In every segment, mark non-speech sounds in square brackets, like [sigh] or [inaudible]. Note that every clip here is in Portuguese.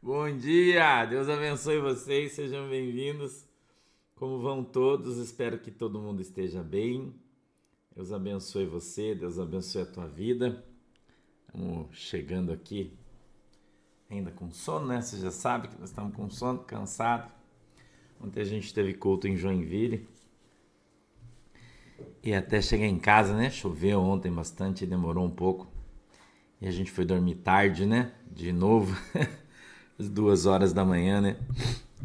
Bom dia, Deus abençoe vocês, sejam bem-vindos. Como vão todos? Espero que todo mundo esteja bem. Deus abençoe você, Deus abençoe a tua vida. Estamos chegando aqui ainda com sono, né? Você já sabe que nós estamos com sono, cansado. Ontem a gente teve culto em Joinville. E até chegar em casa, né? Choveu ontem bastante, demorou um pouco. E a gente foi dormir tarde, né? De novo. [laughs] Às duas horas da manhã, né?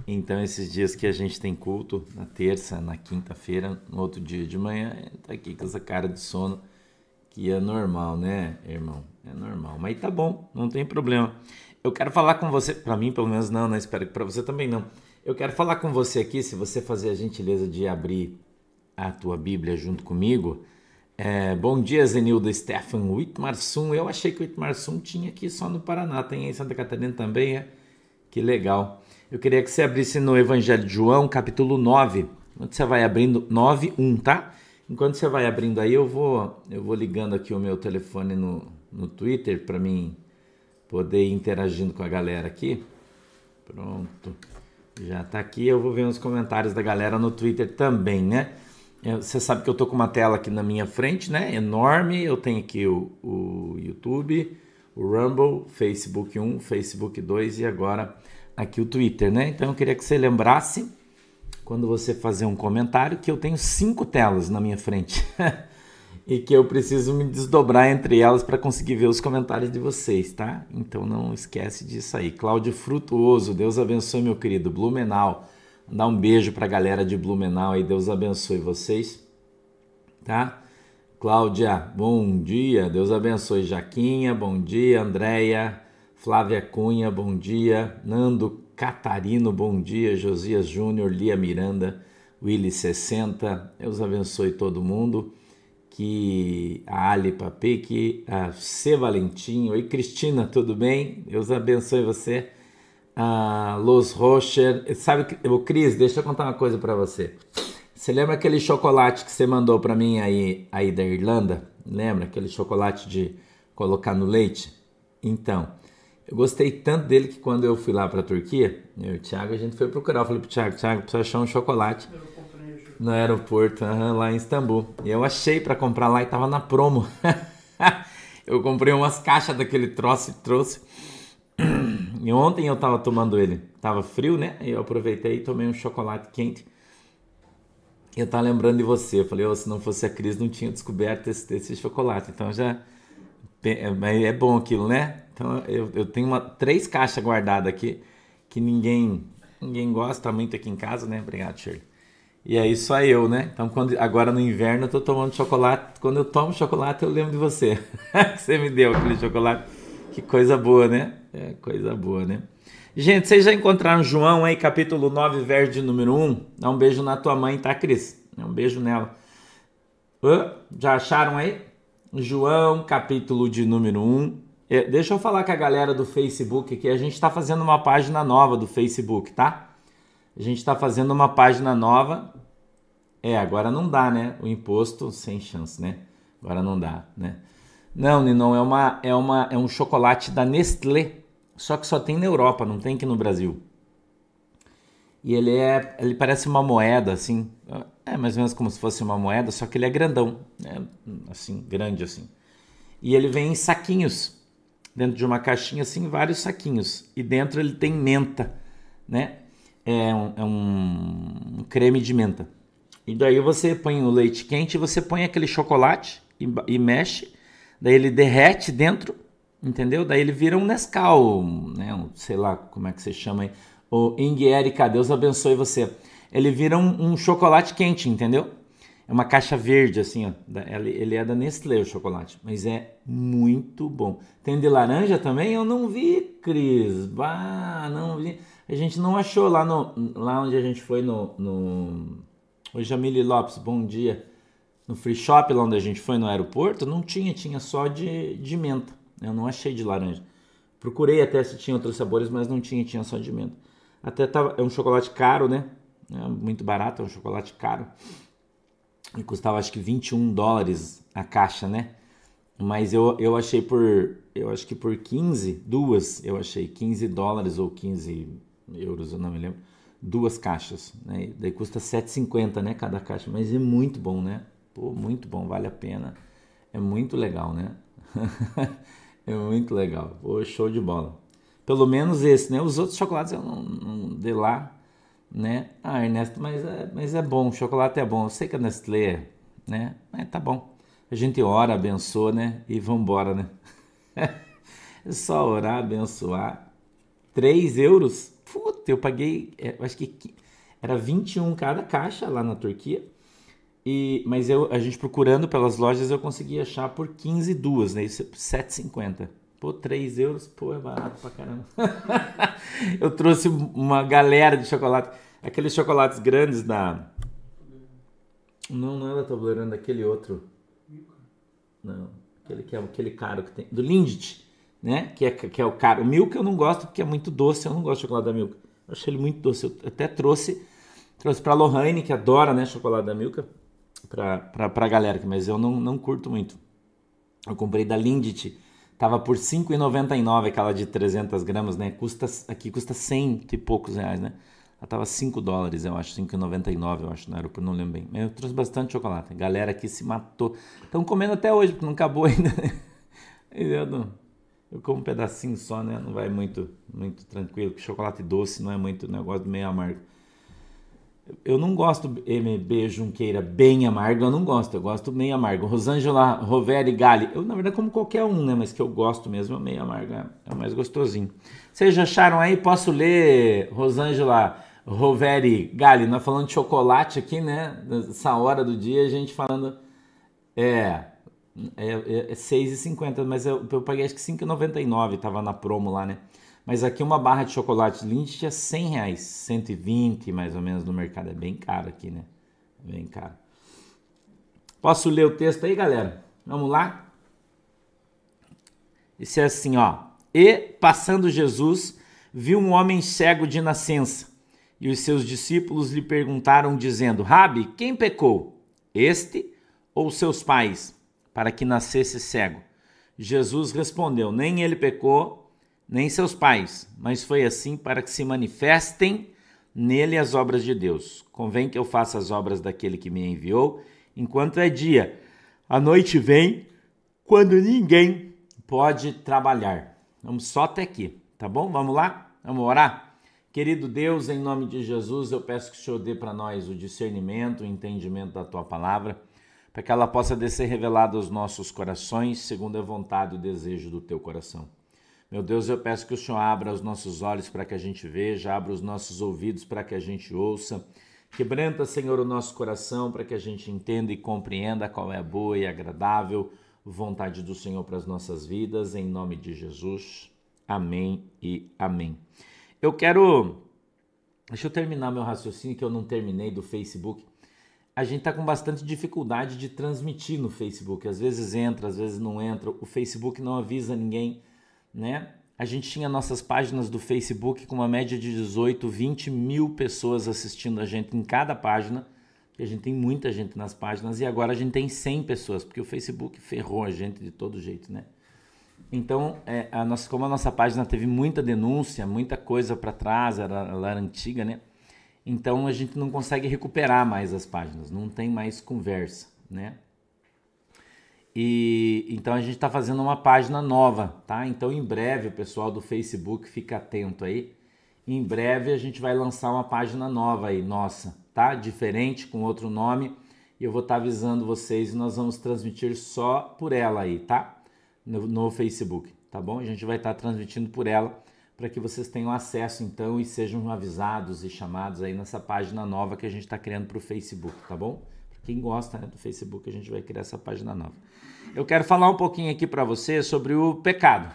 Então, esses dias que a gente tem culto, na terça, na quinta-feira, no outro dia de manhã, tá aqui com essa cara de sono, que é normal, né, irmão? É normal. Mas tá bom, não tem problema. Eu quero falar com você, para mim pelo menos não, né? Espero que para você também não. Eu quero falar com você aqui, se você fazer a gentileza de abrir a tua Bíblia junto comigo. É, bom dia, Zenildo Stefan Whitmarsum. Eu achei que o Whitmarsum tinha aqui só no Paraná, tem em Santa Catarina também, é? Que legal. Eu queria que você abrisse no Evangelho de João, capítulo 9. Onde você vai abrindo 9, 1, tá? Enquanto você vai abrindo aí, eu vou, eu vou ligando aqui o meu telefone no, no Twitter para mim poder ir interagindo com a galera aqui. Pronto. Já tá aqui, eu vou ver os comentários da galera no Twitter também, né? Você sabe que eu tô com uma tela aqui na minha frente, né? Enorme. Eu tenho aqui o, o YouTube, o Rumble, Facebook 1, Facebook 2 e agora aqui o Twitter, né? Então eu queria que você lembrasse, quando você fazer um comentário, que eu tenho cinco telas na minha frente [laughs] e que eu preciso me desdobrar entre elas para conseguir ver os comentários de vocês, tá? Então não esquece disso aí. Cláudio Frutuoso, Deus abençoe, meu querido. Blumenau, dar um beijo para a galera de Blumenau e Deus abençoe vocês, tá? Cláudia, bom dia, Deus abençoe. Jaquinha, bom dia. Andréia, Flávia Cunha, bom dia. Nando Catarino, bom dia. Josias Júnior, Lia Miranda, Willy 60. Deus abençoe todo mundo. Que a Ali Papique, a C Valentim, oi Cristina, tudo bem? Deus abençoe você. A Los Rocher, sabe, o Cris, deixa eu contar uma coisa para você. Você lembra aquele chocolate que você mandou para mim aí, aí da Irlanda? Lembra aquele chocolate de colocar no leite? Então, eu gostei tanto dele que quando eu fui lá para a Turquia, eu e o Thiago, a gente foi procurar. Eu falei pro Thiago, Thiago, precisa achar um chocolate no aeroporto, lá em Istambul. E eu achei para comprar lá e tava na promo. [laughs] eu comprei umas caixas daquele troço e trouxe. [clears throat] E ontem eu tava tomando ele. Tava frio, né? E eu aproveitei e tomei um chocolate quente eu tava lembrando de você. Eu falei, oh, se não fosse a Cris, não tinha descoberto esse, esse chocolate. Então já. É, é bom aquilo, né? Então eu, eu tenho uma, três caixas guardadas aqui que ninguém ninguém gosta muito aqui em casa, né? Obrigado, Shirley. E aí só eu, né? Então quando, agora no inverno eu tô tomando chocolate. Quando eu tomo chocolate eu lembro de você. [laughs] você me deu aquele chocolate. Que coisa boa, né? É coisa boa, né? Gente, vocês já encontraram João aí, capítulo 9, verso de número 1? Dá um beijo na tua mãe, tá, Cris? Dá um beijo nela. já acharam aí? João, capítulo de número 1. É, deixa eu falar com a galera do Facebook aqui. A gente está fazendo uma página nova do Facebook, tá? A gente está fazendo uma página nova. É, agora não dá, né? O imposto sem chance, né? Agora não dá, né? Não, Ninon, é, uma, é, uma, é um chocolate da Nestlé só que só tem na Europa, não tem aqui no Brasil. E ele é, ele parece uma moeda assim, é mais ou menos como se fosse uma moeda, só que ele é grandão, né? assim, grande assim. E ele vem em saquinhos, dentro de uma caixinha assim, vários saquinhos. E dentro ele tem menta, né? É um, é um, creme de menta. E daí você põe o leite quente, você põe aquele chocolate e, e mexe, daí ele derrete dentro entendeu? Daí ele vira um Nescau, né? Um, sei lá como é que você chama aí. O Ing Erika, Deus abençoe você. Ele vira um, um, chocolate quente, entendeu? É uma caixa verde, assim, ó. Ele é da Nestlé, o chocolate. Mas é muito bom. Tem de laranja também? Eu não vi, Cris. Bah, não vi. A gente não achou lá, no, lá onde a gente foi no... no... Oi, Jamile Lopes, bom dia. No free shop, lá onde a gente foi no aeroporto, não tinha, tinha só de, de menta. Eu não achei de laranja. Procurei até se tinha outros sabores, mas não tinha, tinha só de menta. Até tava, é um chocolate caro, né? É muito barato, é um chocolate caro. E custava acho que 21 dólares a caixa, né? Mas eu, eu achei por, eu acho que por 15, duas, eu achei 15 dólares ou 15 euros, eu não me lembro, duas caixas, né? Daí custa 7,50, né, cada caixa, mas é muito bom, né? Pô, muito bom, vale a pena. É muito legal, né? [laughs] é muito legal. Pô, show de bola. Pelo menos esse, né? Os outros chocolates eu não, não dei lá, né? Ah, Ernesto, mas é, mas é bom, o chocolate é bom. Eu sei que a Nestlé, né? Mas tá bom. A gente ora, abençoa, né? E vambora, né? [laughs] é só orar, abençoar. 3 euros? Puta, eu paguei, é, acho que era 21 cada caixa lá na Turquia. E, mas eu, a gente procurando pelas lojas eu consegui achar por 15 duas, né? Isso é 7,50. Pô, 3 euros, pô, é barato pra caramba. [laughs] eu trouxe uma galera de chocolate. Aqueles chocolates grandes da. Não, não era Toblerone, aquele outro. Não, aquele que é aquele caro que tem. Do Lindt, né? Que é, que é o caro. O Milk eu não gosto porque é muito doce, eu não gosto de chocolate da Milk. Eu achei ele muito doce. Eu até trouxe. Trouxe pra Lohane, que adora, né? Chocolate da Milka pra, pra, pra galera mas eu não, não curto muito. Eu comprei da Lindt, tava por R$ 5,99 aquela de 300 gramas, né? Custa, aqui custa 100 e poucos reais, né? Ela tava 5 dólares, eu acho, 5,99 eu acho no aeroporto, não lembro bem. Eu trouxe bastante chocolate. Galera aqui se matou. Estão comendo até hoje, porque não acabou [laughs] ainda. eu, não, eu como um pedacinho só, né? Não vai muito, muito tranquilo, porque chocolate doce não é muito negócio meio amargo. Eu não gosto MB Junqueira bem amargo, eu não gosto, eu gosto meio amargo. Rosângela Roveri Gali, eu na verdade como qualquer um, né? Mas que eu gosto mesmo, é meio amargo, é o mais gostosinho. Vocês acharam aí? Posso ler, Rosângela Roveri Gali? Nós falando de chocolate aqui, né? Nessa hora do dia, a gente falando. É. É, é, é 6,50, mas eu, eu paguei acho que 5,99, tava na promo lá, né? Mas aqui uma barra de chocolate Lindt é 100 reais, 120 mais ou menos no mercado. É bem caro aqui, né? Bem caro. Posso ler o texto aí, galera? Vamos lá? Esse é assim, ó. E, passando Jesus, viu um homem cego de nascença. E os seus discípulos lhe perguntaram, dizendo: Rabi, quem pecou? Este ou seus pais, para que nascesse cego? Jesus respondeu: Nem ele pecou, nem seus pais, mas foi assim para que se manifestem nele as obras de Deus. Convém que eu faça as obras daquele que me enviou, enquanto é dia. A noite vem quando ninguém pode trabalhar. Vamos só até aqui, tá bom? Vamos lá? Vamos orar? Querido Deus, em nome de Jesus, eu peço que o Senhor dê para nós o discernimento, o entendimento da tua palavra, para que ela possa descer revelada aos nossos corações, segundo a vontade e o desejo do teu coração. Meu Deus, eu peço que o Senhor abra os nossos olhos para que a gente veja, abra os nossos ouvidos para que a gente ouça. Quebranta, Senhor, o nosso coração para que a gente entenda e compreenda qual é a boa e agradável vontade do Senhor para as nossas vidas, em nome de Jesus. Amém e amém. Eu quero. Deixa eu terminar meu raciocínio que eu não terminei do Facebook. A gente está com bastante dificuldade de transmitir no Facebook. Às vezes entra, às vezes não entra. O Facebook não avisa ninguém né? A gente tinha nossas páginas do Facebook com uma média de 18, 20 mil pessoas assistindo a gente em cada página. E a gente tem muita gente nas páginas e agora a gente tem 100 pessoas, porque o Facebook ferrou a gente de todo jeito, né? Então, é, a nossa, como a nossa página teve muita denúncia, muita coisa para trás, era, ela era antiga, né? Então a gente não consegue recuperar mais as páginas, não tem mais conversa, né? E então a gente está fazendo uma página nova, tá? Então em breve o pessoal do Facebook fica atento aí. Em breve a gente vai lançar uma página nova aí, nossa, tá? Diferente com outro nome. E eu vou estar tá avisando vocês e nós vamos transmitir só por ela aí, tá? No, no Facebook, tá bom? A gente vai estar tá transmitindo por ela para que vocês tenham acesso então e sejam avisados e chamados aí nessa página nova que a gente está criando para o Facebook, tá bom? Quem gosta né, do Facebook, a gente vai criar essa página nova. Eu quero falar um pouquinho aqui para você sobre o pecado.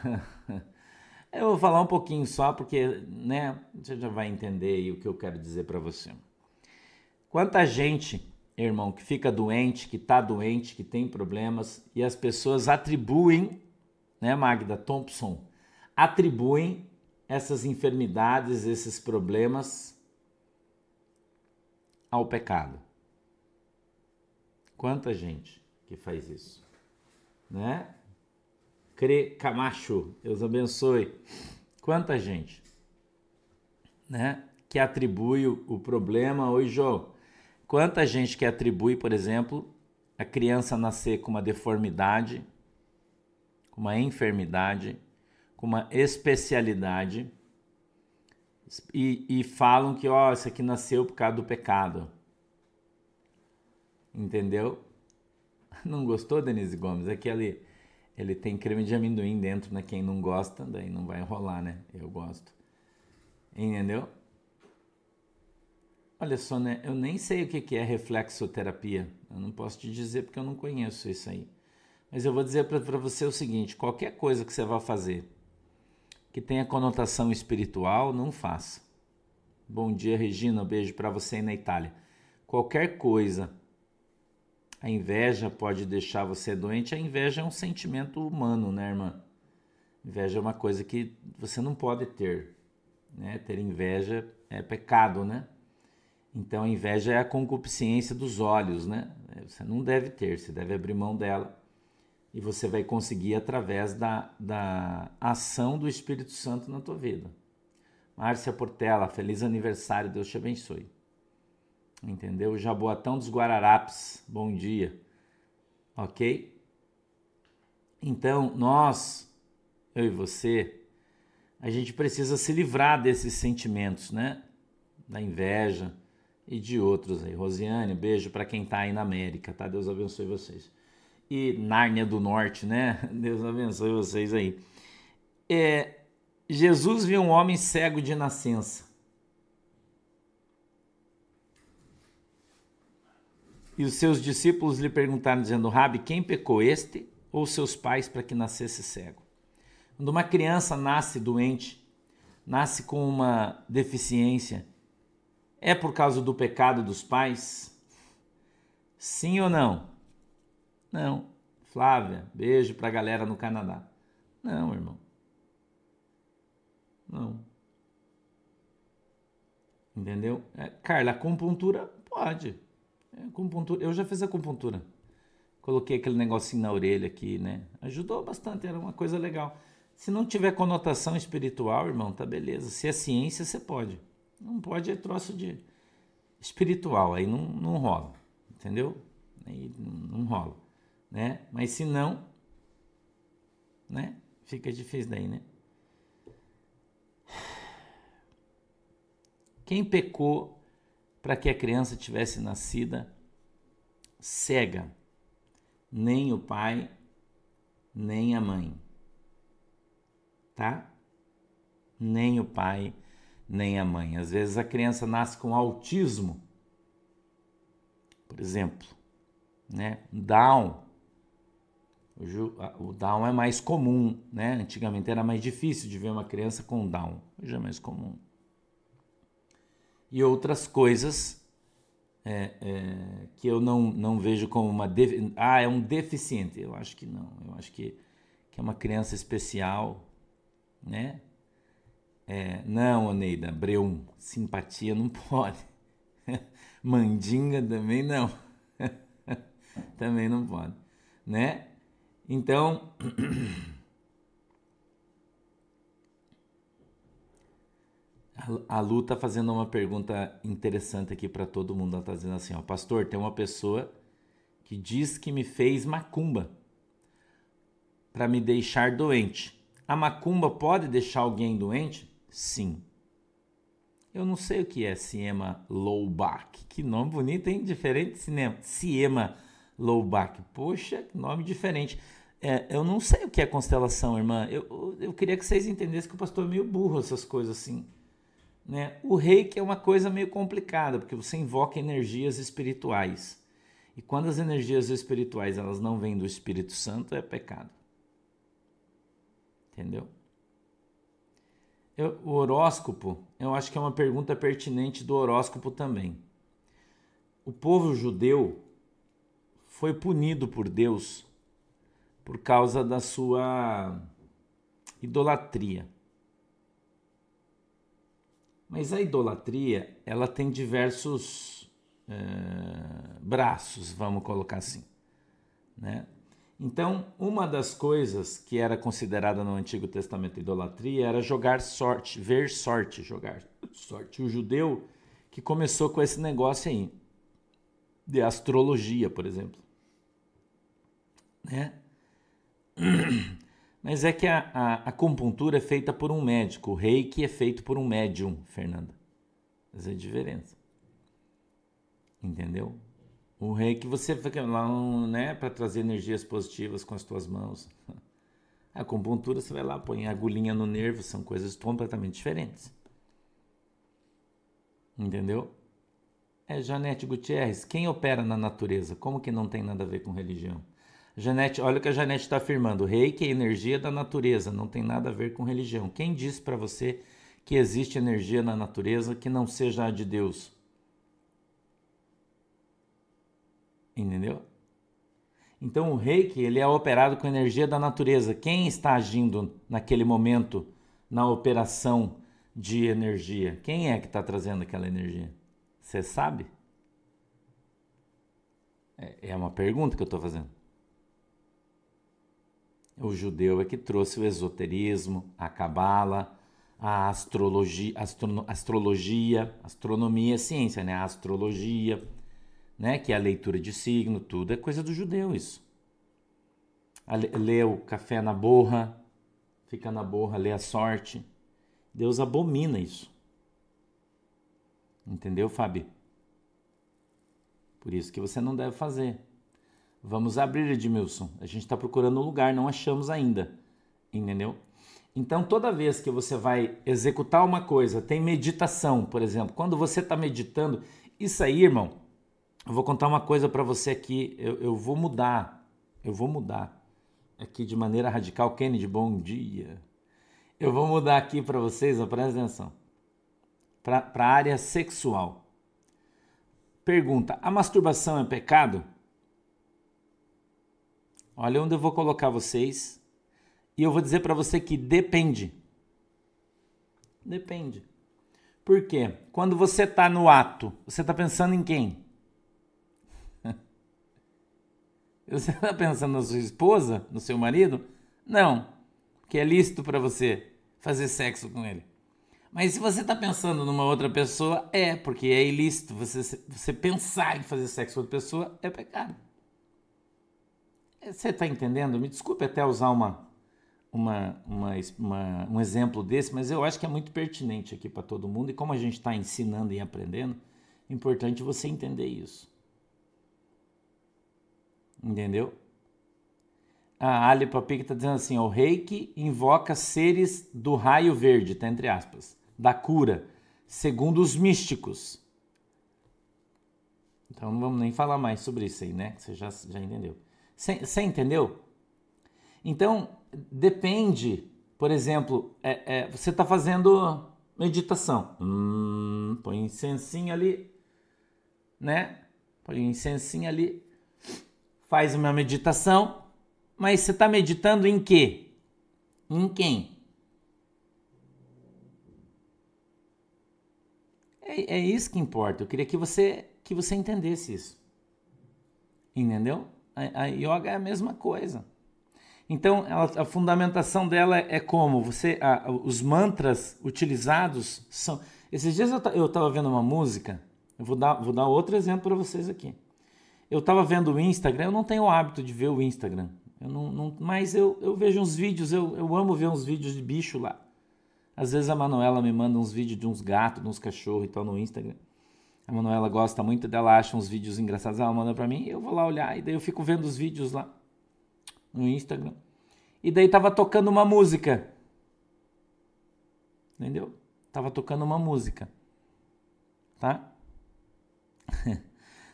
[laughs] eu vou falar um pouquinho só porque, né, você já vai entender o que eu quero dizer para você. Quanta gente, irmão, que fica doente, que está doente, que tem problemas e as pessoas atribuem, né, Magda Thompson, atribuem essas enfermidades, esses problemas ao pecado. Quanta gente que faz isso, né? Cre Camacho, Deus abençoe. Quanta gente, né? Que atribui o problema. Oi, João. Quanta gente que atribui, por exemplo, a criança nascer com uma deformidade, com uma enfermidade, com uma especialidade e, e falam que, ó, isso aqui nasceu por causa do pecado. Entendeu? [laughs] Não gostou, Denise Gomes? É que ele, ele tem creme de amendoim dentro, né? Quem não gosta, daí não vai rolar, né? Eu gosto. Entendeu? Olha só, né? Eu nem sei o que é reflexoterapia. Eu não posso te dizer porque eu não conheço isso aí. Mas eu vou dizer para você o seguinte: qualquer coisa que você vá fazer que tenha conotação espiritual, não faça. Bom dia, Regina. Um beijo para você aí na Itália. Qualquer coisa, a inveja pode deixar você doente. A inveja é um sentimento humano, né, irmã? Inveja é uma coisa que você não pode ter. Né? Ter inveja é pecado, né? Então a inveja é a concupiscência dos olhos, né? Você não deve ter, você deve abrir mão dela e você vai conseguir através da, da ação do Espírito Santo na tua vida. Márcia Portela, feliz aniversário, Deus te abençoe. Entendeu? Jaboatão dos Guararapes, bom dia. Ok? Então, nós, eu e você, a gente precisa se livrar desses sentimentos, né? Da inveja e de outros aí. Rosiane, beijo para quem tá aí na América, tá? Deus abençoe vocês e Nárnia do Norte, né? [laughs] Deus abençoe vocês aí. É, Jesus viu um homem cego de nascença. E os seus discípulos lhe perguntaram, dizendo: Rabi, quem pecou, este ou seus pais, para que nascesse cego? Quando uma criança nasce doente, nasce com uma deficiência, é por causa do pecado dos pais? Sim ou não? Não. Flávia, beijo pra galera no Canadá. Não, irmão. Não. Entendeu? É, Carla, acupuntura pode. Acupuntura, eu já fiz acupuntura. Coloquei aquele negocinho na orelha aqui, né? Ajudou bastante, era uma coisa legal. Se não tiver conotação espiritual, irmão, tá beleza. Se é ciência, você pode. Não pode é troço de espiritual, aí não, não rola. Entendeu? Aí não rola né? Mas se não, né? Fica difícil daí, né? Quem pecou para que a criança tivesse nascida cega? Nem o pai, nem a mãe. Tá? Nem o pai, nem a mãe. Às vezes a criança nasce com autismo, por exemplo, né? Down, o Down é mais comum, né? Antigamente era mais difícil de ver uma criança com Down, hoje é mais comum. E outras coisas é, é, que eu não, não vejo como uma. Ah, é um deficiente. Eu acho que não. Eu acho que, que é uma criança especial, né? É, não, Oneida, Breum, simpatia não [laughs] pode. Mandinga também não. [laughs] também não pode, né? Então, [clears throat] a Lu está fazendo uma pergunta interessante aqui para todo mundo. Ela está dizendo assim: ó, Pastor, tem uma pessoa que diz que me fez macumba para me deixar doente. A macumba pode deixar alguém doente? Sim. Eu não sei o que é Siema Lowback. Que nome bonito, hein? Diferente cinema. Siema Lowback. Poxa, nome diferente. É, eu não sei o que é constelação, irmã. Eu, eu queria que vocês entendessem que o pastor é meio burro, essas coisas assim. Né? O reiki é uma coisa meio complicada, porque você invoca energias espirituais. E quando as energias espirituais elas não vêm do Espírito Santo, é pecado. Entendeu? Eu, o horóscopo, eu acho que é uma pergunta pertinente do horóscopo também. O povo judeu foi punido por Deus por causa da sua idolatria. Mas a idolatria, ela tem diversos é, braços, vamos colocar assim, né? Então, uma das coisas que era considerada no Antigo Testamento idolatria era jogar sorte, ver sorte, jogar sorte. O judeu que começou com esse negócio aí, de astrologia, por exemplo. Né? [clears throat] Mas é que a, a, acupuntura é feita por um médico, o reiki é feito por um médium, Fernanda. Essa é a diferença. Entendeu? O reiki você fica lá, né, para trazer energias positivas com as tuas mãos. [laughs] A acupuntura você vai lá, põe agulhinha no nervo, são coisas completamente diferentes. Entendeu? É Janete Gutierrez, quem opera na natureza? Como que não tem nada a ver com religião? Janete, olha o que a Janete está afirmando. Reiki é energia da natureza, não tem nada a ver com religião. Quem disse para você que existe energia na natureza que não seja a de Deus? Entendeu? Então o reiki ele é operado com energia da natureza. Quem está agindo naquele momento na operação de energia? Quem é que está trazendo aquela energia? Você sabe? É, é uma pergunta que eu estou fazendo. O judeu é que trouxe o esoterismo, a cabala, a astrologia, astro, astrologia, astronomia, ciência, né? A astrologia, né? Que é a leitura de signo, tudo é coisa do judeu isso. Lê o café na borra, fica na borra, lê a sorte. Deus abomina isso. Entendeu, Fábio? Por isso que você não deve fazer. Vamos abrir, Edmilson. A gente está procurando um lugar, não achamos ainda. Entendeu? Então, toda vez que você vai executar uma coisa, tem meditação, por exemplo. Quando você está meditando, isso aí, irmão, eu vou contar uma coisa para você aqui. Eu, eu vou mudar. Eu vou mudar. Aqui de maneira radical. Kennedy, bom dia. Eu vou mudar aqui para vocês, ó, presta atenção. Para a área sexual. Pergunta: a masturbação é pecado? Olha onde eu vou colocar vocês. E eu vou dizer para você que depende. Depende. Por quê? Quando você está no ato, você está pensando em quem? [laughs] Você está pensando na sua esposa, no seu marido? Não, que é lícito para você fazer sexo com ele. Mas se você está pensando numa outra pessoa, é, porque é ilícito. Você, você pensar em fazer sexo com outra pessoa é pecado. Você está entendendo? Me desculpe até usar uma, uma, uma, uma, um exemplo desse, mas eu acho que é muito pertinente aqui para todo mundo. E como a gente está ensinando e aprendendo, é importante você entender isso. Entendeu? A Ali Papic está dizendo assim: o reiki invoca seres do raio verde, tá entre aspas, da cura, segundo os místicos. Então não vamos nem falar mais sobre isso aí, né? Você já, já entendeu. Você entendeu? Então, depende, por exemplo, é, é, você está fazendo meditação. Hum, põe incensinho ali, né? Põe incensinho ali, faz uma meditação, mas você está meditando em quê? Em quem? É, é isso que importa. Eu queria que você que você entendesse isso. Entendeu? A, a yoga é a mesma coisa. Então, ela, a fundamentação dela é como você, a, os mantras utilizados são. Esses dias eu estava vendo uma música. Eu vou dar, vou dar outro exemplo para vocês aqui. Eu estava vendo o Instagram. Eu não tenho o hábito de ver o Instagram. Eu não, não, mas eu, eu vejo uns vídeos. Eu, eu amo ver uns vídeos de bicho lá. Às vezes a Manuela me manda uns vídeos de uns gatos, de uns cachorros e tal no Instagram. A Manuela gosta muito dela, acha uns vídeos engraçados, ela manda para mim, eu vou lá olhar e daí eu fico vendo os vídeos lá no Instagram. E daí tava tocando uma música. Entendeu? Tava tocando uma música. Tá? [laughs]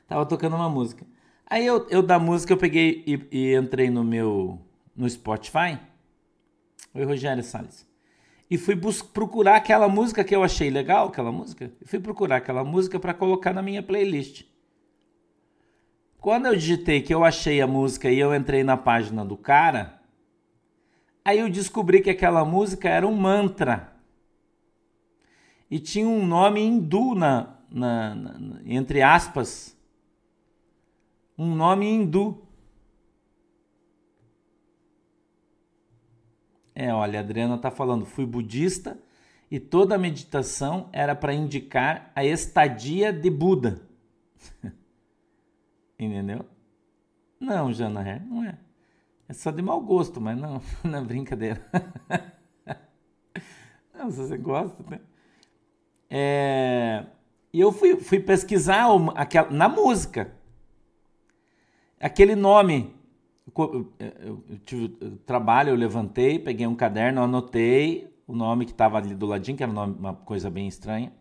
tava tocando uma música. Aí eu, eu da música eu peguei e, e entrei no meu no Spotify. Oi, Rogério Salles e fui procurar aquela música que eu achei legal, aquela música. E fui procurar aquela música para colocar na minha playlist. Quando eu digitei que eu achei a música e eu entrei na página do cara, aí eu descobri que aquela música era um mantra. E tinha um nome hindu na, na, na entre aspas. Um nome hindu. É, olha, a Adriana tá falando, fui budista e toda a meditação era para indicar a estadia de Buda. [laughs] Entendeu? Não, Jana Her, não é. É só de mau gosto, mas não, [laughs] não é brincadeira. [laughs] não, se você gosta, né? É, e eu fui, fui pesquisar aquela, na música. Aquele nome. Eu, eu, tive trabalho, eu levantei, peguei um caderno, anotei o nome que estava ali do ladinho, que era uma coisa bem estranha.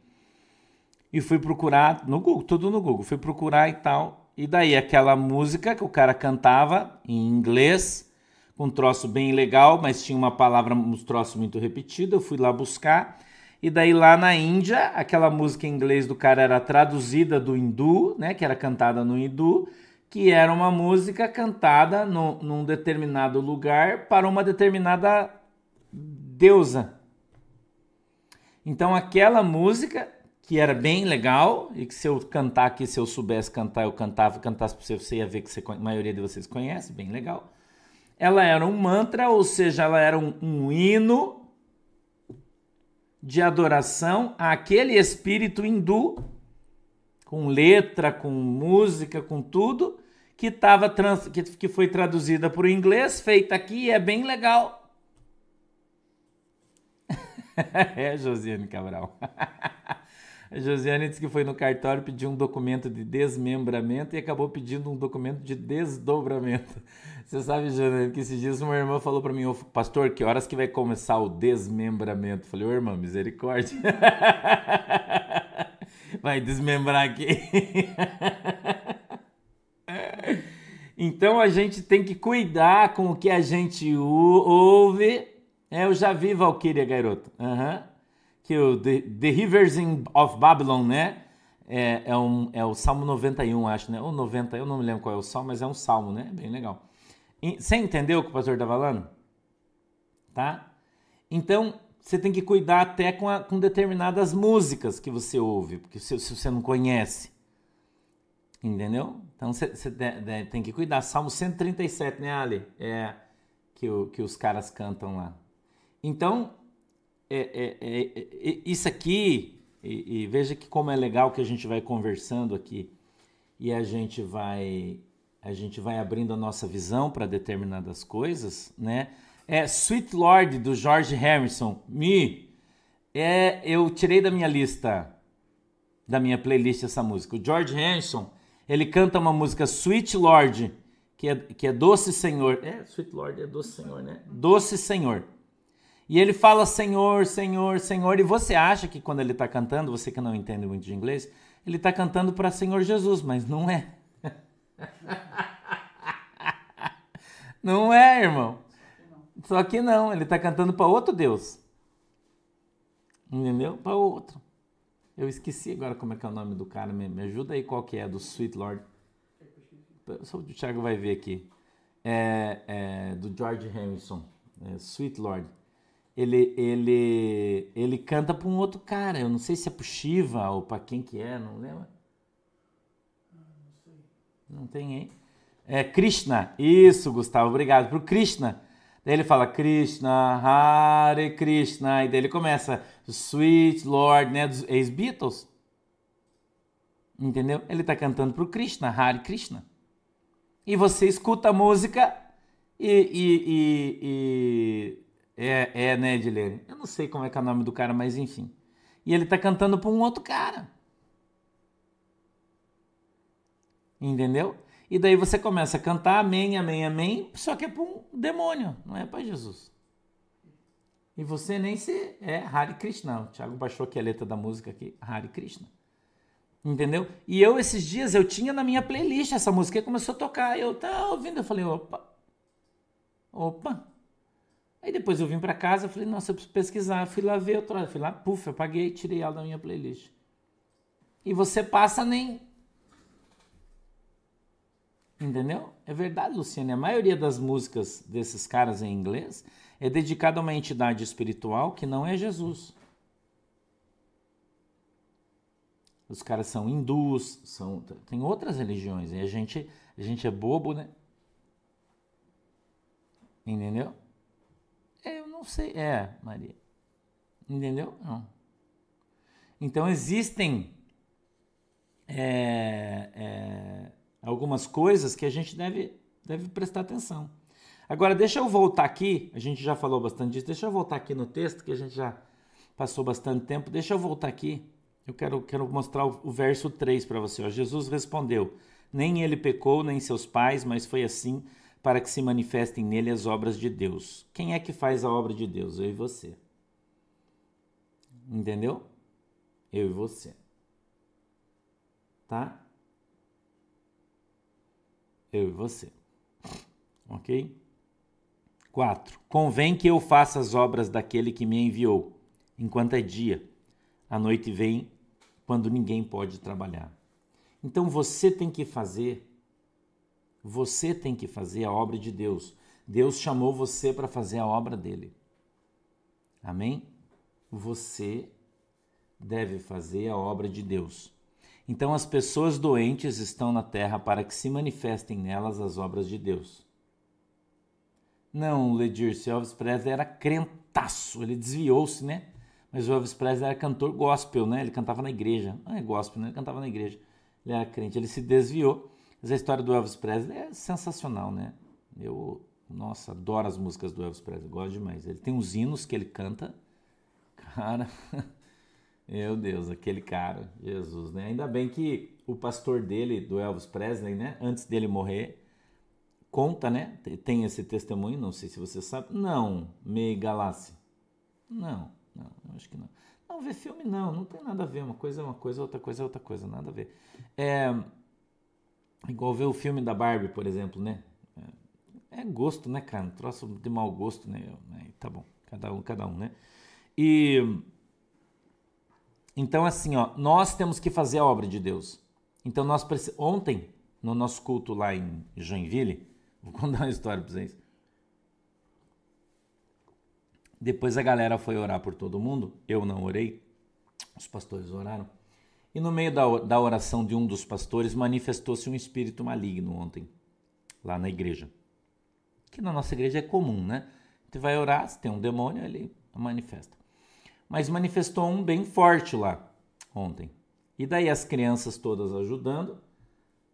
E fui procurar no Google, tudo no Google. Fui procurar e tal. E daí aquela música que o cara cantava em inglês, com um troço bem legal, mas tinha uma palavra, um troço muito repetido. Eu fui lá buscar. E daí lá na Índia, aquela música em inglês do cara era traduzida do hindu, né, que era cantada no hindu, que era uma música cantada no, num determinado lugar para uma determinada deusa. Então aquela música que era bem legal e que se eu cantar aqui, se eu soubesse cantar, eu cantava, cantasse para você, você ia ver que você, a maioria de vocês conhece, bem legal. Ela era um mantra, ou seja, ela era um, um hino de adoração àquele espírito hindu, com letra, com música, com tudo, que, tava trans, que, que foi traduzida para o inglês, feita aqui, é bem legal. [laughs] é, Josiane Cabral. A [laughs] Josiane disse que foi no cartório pedir um documento de desmembramento e acabou pedindo um documento de desdobramento. [laughs] Você sabe, Josiane, que esses dias uma irmã falou para mim, oh, pastor, que horas que vai começar o desmembramento? falei, ô irmã, misericórdia. Vai desmembrar aqui. Então a gente tem que cuidar com o que a gente ouve. É, eu já vi Valkyria, garoto. Uhum que o The, The Rivers of Babylon, né? É, é, um, é o Salmo 91, acho, né? Ou 90, eu não me lembro qual é o salmo, mas é um salmo, né? Bem legal. E, você entendeu o que o pastor está falando? Tá? Então, você tem que cuidar até com, a, com determinadas músicas que você ouve, porque se, se você não conhece. Entendeu? Então, você, tem que cuidar. Salmo 137, né, Ali? É que, o, que os caras cantam lá. Então, é, é, é, é, isso aqui, e, e, veja que como é legal que a gente vai conversando aqui e a gente vai a gente vai abrindo a nossa visão para determinadas coisas, né? É Sweet Lord do George Harrison. Me é eu tirei da minha lista da minha playlist essa música. O George Harrison, ele canta uma música Sweet Lord, que é, que é Doce Senhor. É, Sweet Lord é Doce Senhor, né? Doce Senhor. E ele fala Senhor, Senhor, Senhor. E você acha que quando ele está cantando, você que não entende muito de inglês, ele está cantando para Senhor Jesus, mas não é. [laughs] não é, irmão. Só que não, ele está cantando para outro Deus. Entendeu? Para outro. Eu esqueci agora como é que é o nome do cara. Me, me ajuda aí qual que é, do Sweet Lord. Só o Thiago vai ver aqui. É, é do George Harrison. É, Sweet Lord ele, ele, ele canta para um outro cara. Eu não sei se é pro Shiva ou para quem que é, não lembro. Não tem, hein? É Krishna. Isso, Gustavo, obrigado. Pro Krishna. Daí ele fala Krishna, Hare Krishna. E daí ele começa Sweet Lord, né? Dos ex-Beatles. Entendeu? Ele tá cantando pro Krishna, Hare Krishna. E você escuta a música e, e, e, e é, é, né, Edilene? Eu não sei como é que é o nome do cara, mas enfim. E ele tá cantando pra um outro cara. Entendeu? E daí você começa a cantar amém, amém, amém, só que é para um demônio, não é para Jesus. E você nem se. É Hare Krishna. O Thiago baixou aqui a letra da música aqui, Hare Krishna. Entendeu? E eu, esses dias, eu tinha na minha playlist essa música e começou a tocar. Eu tava ouvindo, eu falei, opa. Opa. Aí depois eu vim para casa, falei, nossa, eu preciso pesquisar. Fui lá ver outra, fui lá, puf, apaguei, tirei ela da minha playlist. E você passa nem. Entendeu? É verdade, Luciane. A maioria das músicas desses caras em inglês é dedicada a uma entidade espiritual que não é Jesus. Os caras são hindus, são, tem outras religiões. E a gente, a gente é bobo, né? Entendeu? Não sei. É, Maria. Entendeu? Não. Então existem é, é, algumas coisas que a gente deve, deve prestar atenção. Agora, deixa eu voltar aqui, a gente já falou bastante disso, deixa eu voltar aqui no texto, que a gente já passou bastante tempo, deixa eu voltar aqui. Eu quero, quero mostrar o, o verso 3 para você. Ó. Jesus respondeu: Nem ele pecou, nem seus pais, mas foi assim para que se manifestem nele as obras de Deus. Quem é que faz a obra de Deus? Eu e você. Entendeu? Eu e você. Tá? Eu e você. Ok? 4. Convém que eu faça as obras daquele que me enviou, enquanto é dia. A noite vem quando ninguém pode trabalhar. Então você tem que fazer, você tem que fazer a obra de Deus. Deus chamou você para fazer a obra dele. Amém? Você deve fazer a obra de Deus. Então as pessoas doentes estão na terra para que se manifestem nelas as obras de Deus. Não, Ledirce, Elvis Presley era crentaço, ele desviou-se, né? Mas o Elvis Presley era cantor gospel, né? Ele cantava na igreja. Não é gospel, né? Ele cantava na igreja. Ele era crente, ele se desviou. Mas a história do Elvis Presley é sensacional, né? Eu, nossa, adoro as músicas do Elvis Presley, gosto demais. Ele tem uns hinos que ele canta. Cara, [laughs] meu Deus, aquele cara, Jesus, né? Ainda bem que o pastor dele, do Elvis Presley, né? Antes dele morrer, conta, né? Tem esse testemunho, não sei se você sabe. Não, Mei Galassi. Não, não, acho que não. Não, ver filme não, não tem nada a ver. Uma coisa é uma coisa, outra coisa é outra coisa, nada a ver. É igual ver o filme da Barbie, por exemplo, né? É, é gosto, né, cara? Um troço de mau gosto, né? Tá bom, cada um, cada um, né? E então assim, ó, nós temos que fazer a obra de Deus. Então nós ontem no nosso culto lá em Joinville, Vou contar uma história para vocês. Depois a galera foi orar por todo mundo, eu não orei, os pastores oraram. E no meio da, da oração de um dos pastores manifestou-se um espírito maligno ontem, lá na igreja. Que na nossa igreja é comum, né? Você vai orar, se tem um demônio, ele manifesta. Mas manifestou um bem forte lá ontem. E daí as crianças todas ajudando,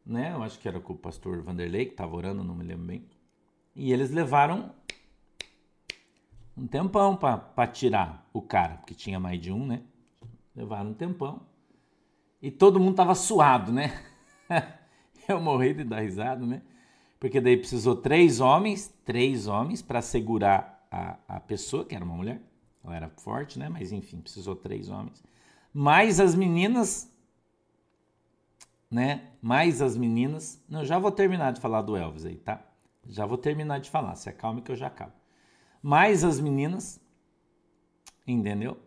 né? Eu acho que era com o pastor Vanderlei que estava orando, não me lembro bem. E eles levaram um tempão para tirar o cara, porque tinha mais de um, né? Levaram um tempão. E todo mundo tava suado, né? [laughs] Eu morri de dar risada, né? Porque daí precisou três homens, três homens para segurar a, a pessoa, que era uma mulher. Ela era forte, né? Mas enfim, precisou três homens. Mais as meninas né? Mais as meninas. Não, já vou terminar de falar do Elvis aí, tá? Já vou terminar de falar. Se acalme que eu já acabo. Mais as meninas, entendeu?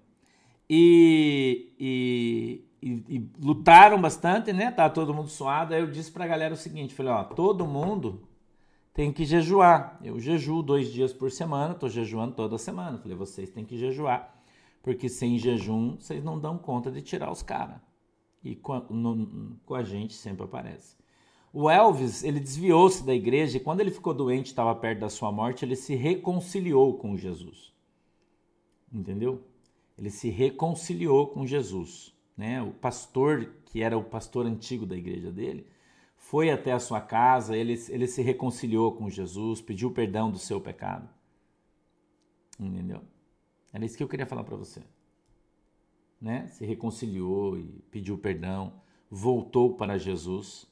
E, e, e, e, lutaram bastante, né? Tá todo mundo suado. Aí eu disse pra galera o seguinte: falei, ó, todo mundo tem que jejuar. Eu jejuo dois dias por semana, tô jejuando toda semana. Falei, vocês têm que jejuar, porque sem jejum vocês não dão conta de tirar os caras e com a, no, com a gente sempre aparece. O Elvis, ele desviou-se da igreja e quando ele ficou doente, estava perto da sua morte, ele se reconciliou com Jesus. Entendeu? Ele se reconciliou com Jesus. Né? O pastor, que era o pastor antigo da igreja dele, foi até a sua casa, ele, ele se reconciliou com Jesus, pediu perdão do seu pecado. Entendeu? Era isso que eu queria falar para você né, se reconciliou e pediu perdão, voltou para Jesus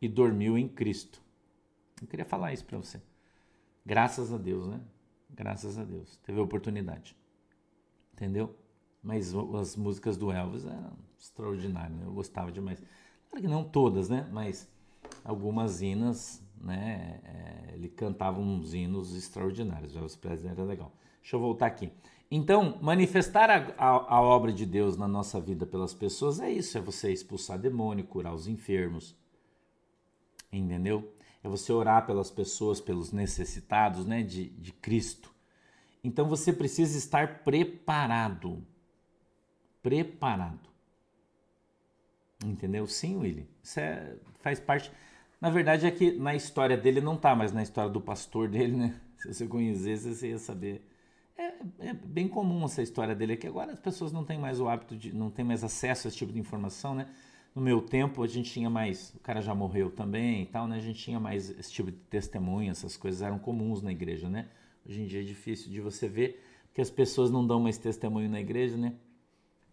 e dormiu em Cristo. Eu queria falar isso para você. Graças a Deus, né? Graças a Deus. Teve a oportunidade. Entendeu? Mas as músicas do Elvis eram extraordinárias, né? eu gostava demais. Claro que não todas, né? Mas algumas hinas, né? É, ele cantava uns hinos extraordinários. O Elvis Presley era legal. Deixa eu voltar aqui. Então, manifestar a, a, a, obra de Deus na nossa vida pelas pessoas é isso: é você expulsar demônio, curar os enfermos. Entendeu? É você orar pelas pessoas, pelos necessitados né, de, de Cristo. Então você precisa estar preparado. Preparado. Entendeu? Sim, Willy. Isso é, faz parte. Na verdade é que na história dele não tá, mas na história do pastor dele, né? [laughs] Se você conhecesse, você ia saber É, é, bem comum essa história dele aqui. Agora as pessoas não têm mais o hábito de, não têm mais acesso a esse tipo de informação, né? No meu tempo a gente tinha mais, o cara já morreu também e tal, né? A gente tinha mais esse tipo de testemunho, essas coisas eram comuns na igreja, né? Hoje em dia é difícil de você ver, porque as pessoas não dão mais testemunho na igreja, né?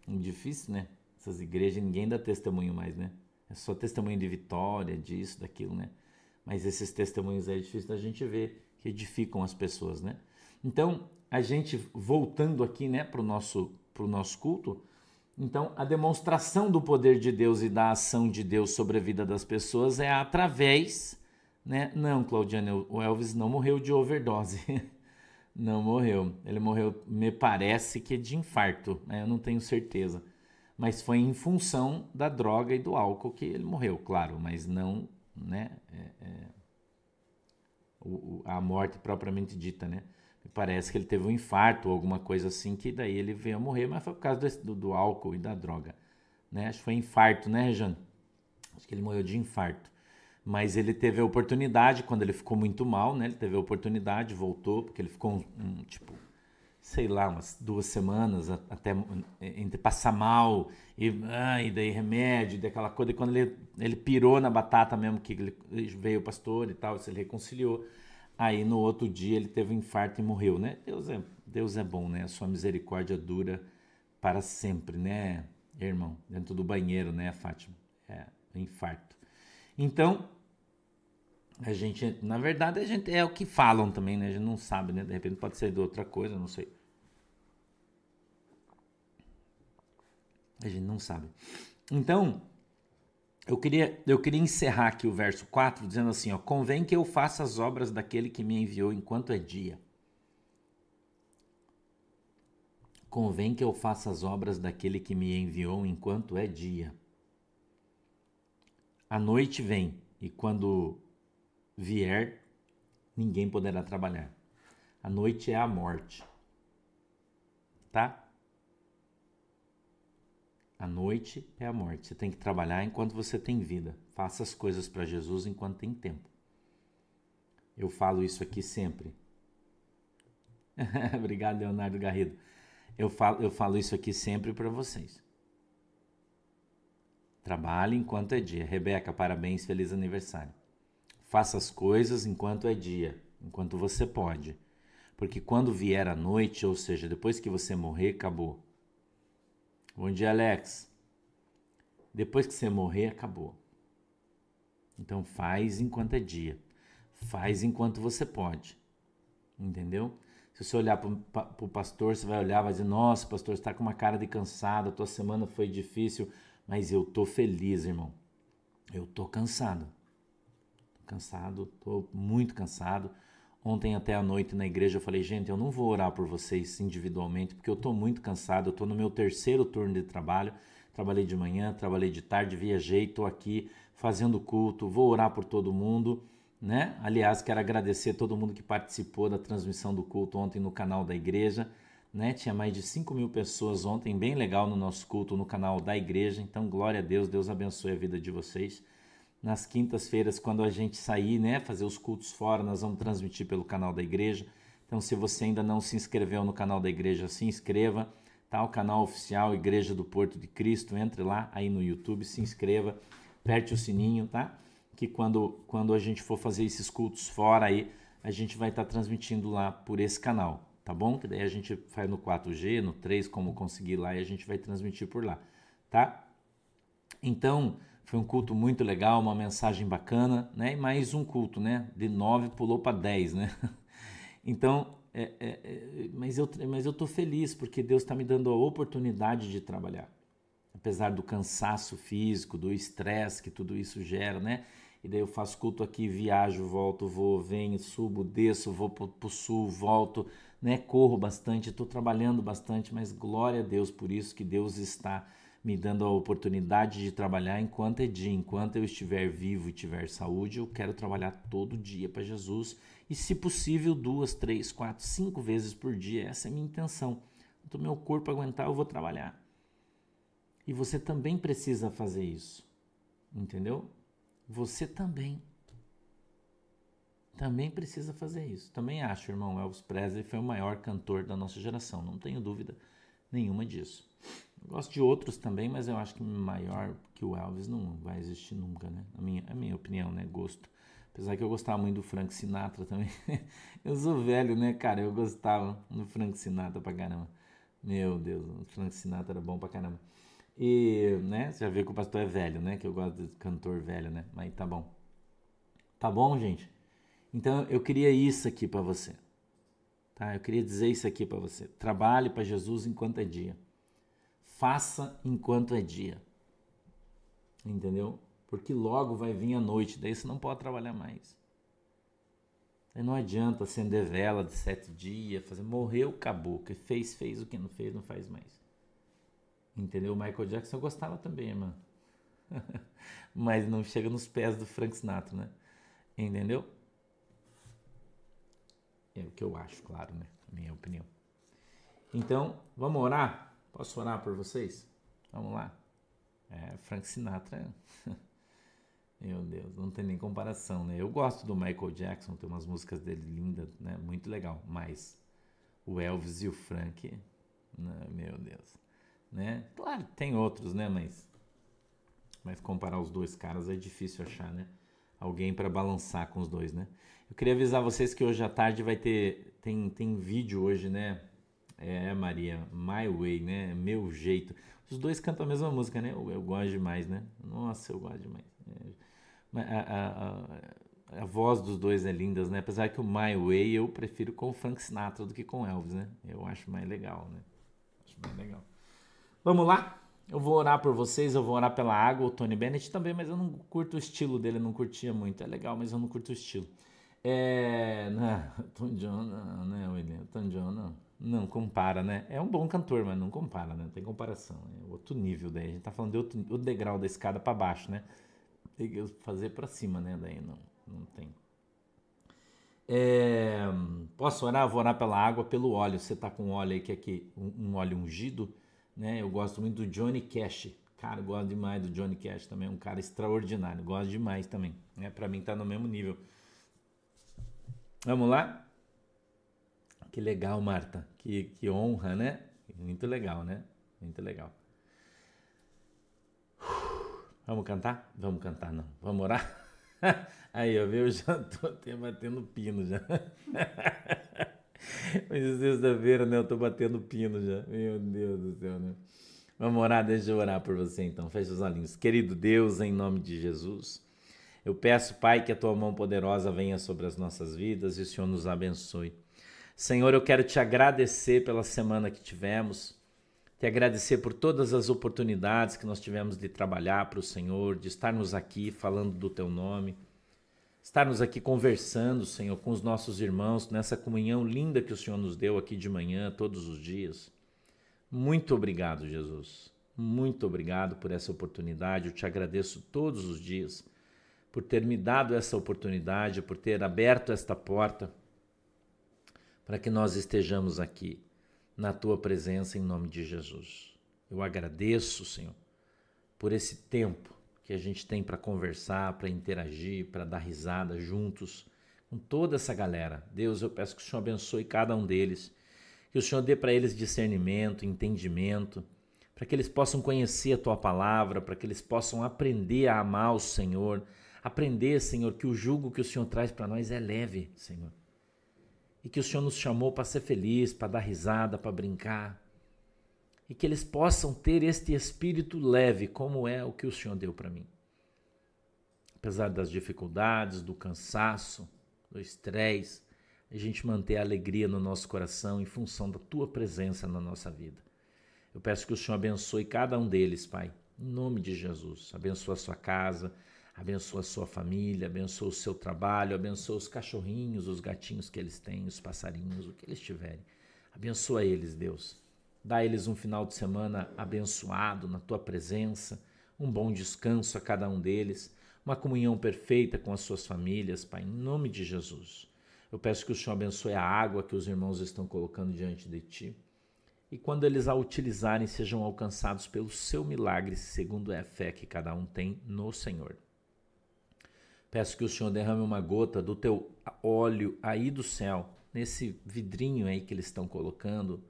É difícil, né? Essas igrejas ninguém dá testemunho mais, né? É só testemunho de vitória, disso, daquilo, né? Mas esses testemunhos aí é difícil da gente ver que edificam as pessoas, né? Então, a gente voltando aqui, né, para o nosso, nosso culto, então, a demonstração do poder de Deus e da ação de Deus sobre a vida das pessoas é através, né? Não, Claudiane, o Elvis não morreu de overdose. [laughs] não morreu. Ele morreu, me parece que de infarto, né? eu não tenho certeza. Mas foi em função da droga e do álcool que ele morreu, claro, mas não, né? É, é, o, a morte propriamente dita, né? Parece que ele teve um infarto ou alguma coisa assim, que daí ele veio a morrer, mas foi por causa do, do álcool e da droga. Né? Acho que foi infarto, né, Rejane? Acho que ele morreu de infarto. Mas ele teve a oportunidade, quando ele ficou muito mal, né? Ele teve a oportunidade, voltou, porque ele ficou um, um tipo, sei lá, umas duas semanas até entre passar mal e, ah, e daí remédio, daquela coisa. E quando ele, ele pirou na batata mesmo, que ele, veio o pastor e tal, se ele reconciliou. Aí no outro dia ele teve um infarto e morreu, né? Deus é, Deus é bom, né? A sua misericórdia dura para sempre, né, irmão? Dentro do banheiro, né, Fátima? É, infarto. Então, a gente, na verdade, a gente é o que falam também, né? A gente não sabe, né? De repente pode ser de outra coisa, não sei. A gente não sabe. Então, eu queria, eu queria encerrar aqui o verso 4 dizendo assim: ó, Convém que eu faça as obras daquele que me enviou enquanto é dia. Convém que eu faça as obras daquele que me enviou enquanto é dia. A noite vem, e quando vier, ninguém poderá trabalhar. A noite é a morte. Tá? A noite é a morte. Você tem que trabalhar enquanto você tem vida. Faça as coisas para Jesus enquanto tem tempo. Eu falo isso aqui sempre. [laughs] Obrigado, Leonardo Garrido. Eu falo, eu falo isso aqui sempre para vocês. Trabalhe enquanto é dia. Rebeca, parabéns, feliz aniversário. Faça as coisas enquanto é dia, enquanto você pode. Porque quando vier a noite, ou seja, depois que você morrer, acabou. Bom dia, Alex. Depois que você morrer, acabou. Então faz enquanto é dia. Faz enquanto você pode. Entendeu? Se você olhar para o pastor, você vai olhar e vai dizer: Nossa, pastor, está com uma cara de cansado, a tua semana foi difícil, mas eu tô feliz, irmão. Eu tô cansado. Cansado, tô muito cansado. Ontem até a noite na igreja eu falei, gente, eu não vou orar por vocês individualmente, porque eu estou muito cansado, eu estou no meu terceiro turno de trabalho. Trabalhei de manhã, trabalhei de tarde, viajei, estou aqui fazendo culto, vou orar por todo mundo, né? Aliás, quero agradecer todo mundo que participou da transmissão do culto ontem no canal da igreja, né? Tinha mais de 5 mil pessoas ontem, bem legal no nosso culto no canal da igreja. Então, glória a Deus, Deus abençoe a vida de vocês nas quintas-feiras, quando a gente sair, né, fazer os cultos fora, nós vamos transmitir pelo canal da igreja. Então, se você ainda não se inscreveu no canal da igreja, se inscreva, tá? O canal oficial Igreja do Porto de Cristo, entre lá aí no YouTube, se inscreva, aperte o sininho, tá? Que quando, quando a gente for fazer esses cultos fora aí, a gente vai estar tá transmitindo lá por esse canal, tá bom? Que daí a gente faz no 4G, no 3, como conseguir lá, e a gente vai transmitir por lá, tá? Então, foi um culto muito legal, uma mensagem bacana, né? E mais um culto, né? De nove pulou para dez, né? [laughs] Então, é, é, é, mas, eu, mas eu tô feliz porque Deus está me dando a oportunidade de trabalhar. Apesar do cansaço físico, do estresse que tudo isso gera, né? E daí eu faço culto aqui, viajo, volto, vou, venho, subo, desço, vou para o sul, volto, né? Corro bastante, estou trabalhando bastante, mas glória a Deus por isso que Deus está me dando a oportunidade de trabalhar enquanto é dia, enquanto eu estiver vivo e tiver saúde, eu quero trabalhar todo dia para Jesus e, se possível, duas, três, quatro, cinco vezes por dia. Essa é a minha intenção. Quando o meu corpo aguentar, eu vou trabalhar. E você também precisa fazer isso, entendeu? Você também também precisa fazer isso. Também acho, irmão, Elvis Presley foi o maior cantor da nossa geração, não tenho dúvida nenhuma disso. Gosto de outros também, mas eu acho que maior que o Elvis não vai existir nunca, né? A minha, a minha opinião, né? Gosto. Apesar que eu gostava muito do Frank Sinatra também. [laughs] eu sou velho, né, cara? Eu gostava do Frank Sinatra pra caramba. Meu Deus, o Frank Sinatra era bom pra caramba. E, né, você já viu que o pastor é velho, né? Que eu gosto de cantor velho, né? Mas tá bom. Tá bom, gente? Então eu queria isso aqui para você. Tá? Eu queria dizer isso aqui para você. Trabalhe para Jesus enquanto é dia. Faça enquanto é dia. Entendeu? Porque logo vai vir a noite, daí você não pode trabalhar mais. Não adianta acender vela de sete dias, fazer morreu, acabou. Que fez, fez, o que não fez, não faz mais. Entendeu? O Michael Jackson eu gostava também, irmã. [laughs] Mas não chega nos pés do Frank Sinatra, né? Entendeu? É o que eu acho, claro, né? Minha opinião. Então, vamos orar? Posso orar por vocês? Vamos lá. É, Frank Sinatra. [laughs] Meu Deus, não tem nem comparação, né? Eu gosto do Michael Jackson, tem umas músicas dele lindas, né? Muito legal. Mas o Elvis e o Frank, né? meu Deus, né? Claro, tem outros, né? Mas, mas comparar os dois caras é difícil achar, né? alguém para balançar com os dois, né? Eu queria avisar vocês que hoje à tarde vai ter tem, tem vídeo hoje, né? É, Maria, My Way, né? Meu jeito. Os dois cantam a mesma música, né? Eu, eu gosto demais, né? Nossa, eu gosto demais. É, a, a, a, a, voz dos dois é linda, né? Apesar que o My Way eu prefiro com o Frank Sinatra do que com Elvis, né? Eu acho mais legal, né? Acho mais legal. Vamos lá? Eu vou orar por vocês, eu vou orar pela água, o Tony Bennett também, mas eu não curto o estilo dele, não curtia muito. É legal, mas eu não curto o estilo. É. [laughs] Tom John, né, William? Tom John, não. Não compara, né? É um bom cantor, mas não compara, né? Não tem comparação. É outro nível daí. A gente tá falando de outro, outro degrau da escada para baixo, né? Tem que fazer para cima, né? Daí não, não tem. É, posso orar? Vou orar pela água, pelo óleo. Você tá com óleo aí que é aqui, um, um óleo ungido né? Eu gosto muito do Johnny Cash. Cara, gosto demais do Johnny Cash também, é um cara extraordinário. Gosto demais também. Né? Para mim tá no mesmo nível. Vamos lá? Que legal, Marta. Que, que honra, né? Muito legal, né? Muito legal. Vamos cantar? Vamos cantar, não. Vamos orar? [laughs] Aí, ó, eu [laughs] já tô até batendo pino já. [laughs] Hoje é sexta-feira, né? Eu tô batendo pino já. Meu Deus do céu, né? Vamos orar, deixa eu orar por você então. Fecha os olhinhos. Querido Deus, em nome de Jesus, eu peço, Pai, que a tua mão poderosa venha sobre as nossas vidas e o Senhor nos abençoe. Senhor, eu quero te agradecer pela semana que tivemos, te agradecer por todas as oportunidades que nós tivemos de trabalhar para o Senhor, de estarmos aqui falando do teu nome estarmos aqui conversando, Senhor, com os nossos irmãos, nessa comunhão linda que o Senhor nos deu aqui de manhã, todos os dias. Muito obrigado, Jesus. Muito obrigado por essa oportunidade. Eu te agradeço todos os dias por ter me dado essa oportunidade, por ter aberto esta porta para que nós estejamos aqui na tua presença em nome de Jesus. Eu agradeço, Senhor, por esse tempo que a gente tem para conversar, para interagir, para dar risada juntos com toda essa galera. Deus, eu peço que o Senhor abençoe cada um deles, que o Senhor dê para eles discernimento, entendimento, para que eles possam conhecer a tua palavra, para que eles possam aprender a amar o Senhor, aprender, Senhor, que o jugo que o Senhor traz para nós é leve, Senhor. E que o Senhor nos chamou para ser feliz, para dar risada, para brincar, e que eles possam ter este espírito leve, como é o que o Senhor deu para mim. Apesar das dificuldades, do cansaço, do estresse, a gente manter a alegria no nosso coração em função da tua presença na nossa vida. Eu peço que o Senhor abençoe cada um deles, Pai, em nome de Jesus. Abençoa a sua casa, abençoa a sua família, abençoa o seu trabalho, abençoa os cachorrinhos, os gatinhos que eles têm, os passarinhos, o que eles tiverem. Abençoa eles, Deus. Dá a eles um final de semana abençoado na tua presença, um bom descanso a cada um deles, uma comunhão perfeita com as suas famílias, Pai, em nome de Jesus. Eu peço que o Senhor abençoe a água que os irmãos estão colocando diante de ti. E quando eles a utilizarem, sejam alcançados pelo seu milagre, segundo é a fé que cada um tem no Senhor. Peço que o Senhor derrame uma gota do teu óleo aí do céu, nesse vidrinho aí que eles estão colocando,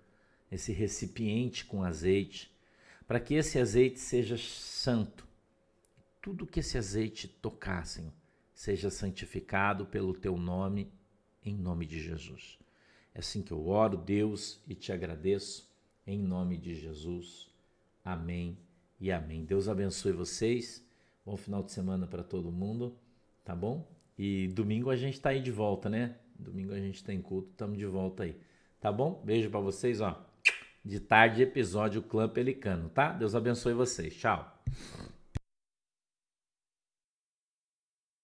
esse recipiente com azeite, para que esse azeite seja santo. Tudo que esse azeite tocar, Senhor, seja santificado pelo teu nome, em nome de Jesus. É assim que eu oro, Deus, e te agradeço, em nome de Jesus. Amém e amém. Deus abençoe vocês. Bom final de semana para todo mundo, tá bom? E domingo a gente está aí de volta, né? Domingo a gente tem culto, estamos de volta aí. Tá bom? Beijo para vocês, ó. De tarde, episódio Clã Pelicano, tá? Deus abençoe vocês. Tchau.